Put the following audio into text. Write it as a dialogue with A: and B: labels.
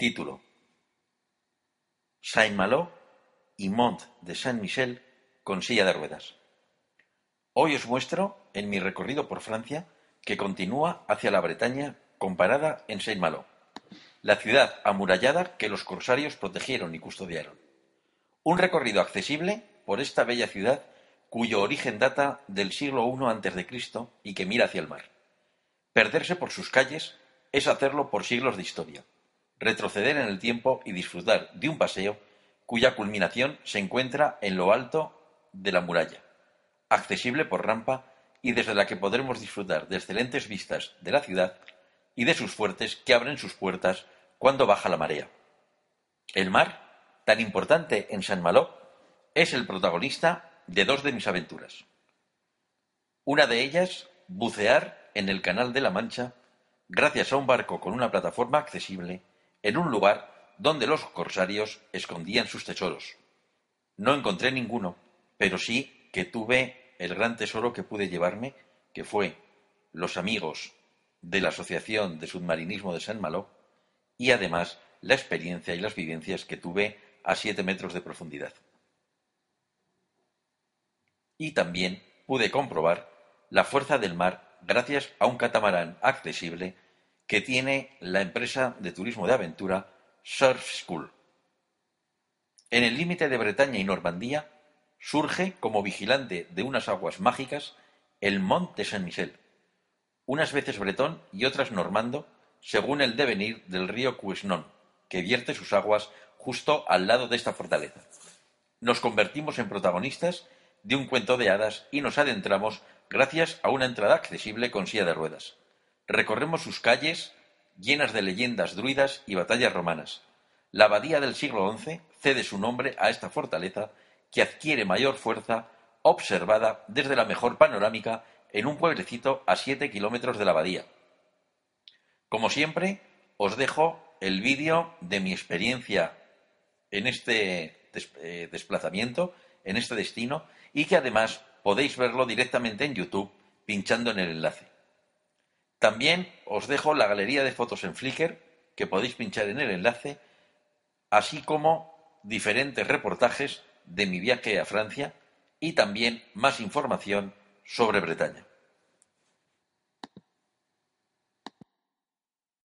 A: Título: Saint-Malo y Mont de Saint-Michel con silla de ruedas. Hoy os muestro, en mi recorrido por Francia, que continúa hacia la Bretaña comparada en Saint-Malo, la ciudad amurallada que los corsarios protegieron y custodiaron. Un recorrido accesible por esta bella ciudad cuyo origen data del siglo I a.C. y que mira hacia el mar. Perderse por sus calles es hacerlo por siglos de historia, retroceder en el tiempo y disfrutar de un paseo cuya culminación se encuentra en lo alto de la muralla, accesible por rampa y desde la que podremos disfrutar de excelentes vistas de la ciudad y de sus fuertes que abren sus puertas cuando baja la marea. El mar, tan importante en San Malo, es el protagonista de dos de mis aventuras. Una de ellas, bucear en el Canal de la Mancha gracias a un barco con una plataforma accesible en un lugar donde los corsarios escondían sus tesoros. No encontré ninguno, pero sí que tuve el gran tesoro que pude llevarme, que fue los amigos de la Asociación de Submarinismo de San Malo y además la experiencia y las vivencias que tuve a siete metros de profundidad. Y también pude comprobar la fuerza del mar gracias a un catamarán accesible que tiene la empresa de turismo de aventura Surf School. En el límite de Bretaña y Normandía surge como vigilante de unas aguas mágicas el Mont Saint-Michel, unas veces bretón y otras normando, según el devenir del río Cuesnon, que vierte sus aguas justo al lado de esta fortaleza. Nos convertimos en protagonistas de un cuento de hadas y nos adentramos gracias a una entrada accesible con silla de ruedas. Recorremos sus calles llenas de leyendas druidas y batallas romanas. La abadía del siglo XI cede su nombre a esta fortaleza que adquiere mayor fuerza observada desde la mejor panorámica en un pueblecito a siete kilómetros de la abadía. Como siempre, os dejo el vídeo de mi experiencia en este eh, desplazamiento, en este destino, y que además podéis verlo directamente en YouTube pinchando en el enlace. También os dejo la galería de fotos en Flickr, que podéis pinchar en el enlace, así como diferentes reportajes de mi viaje a Francia y también más información sobre Bretaña.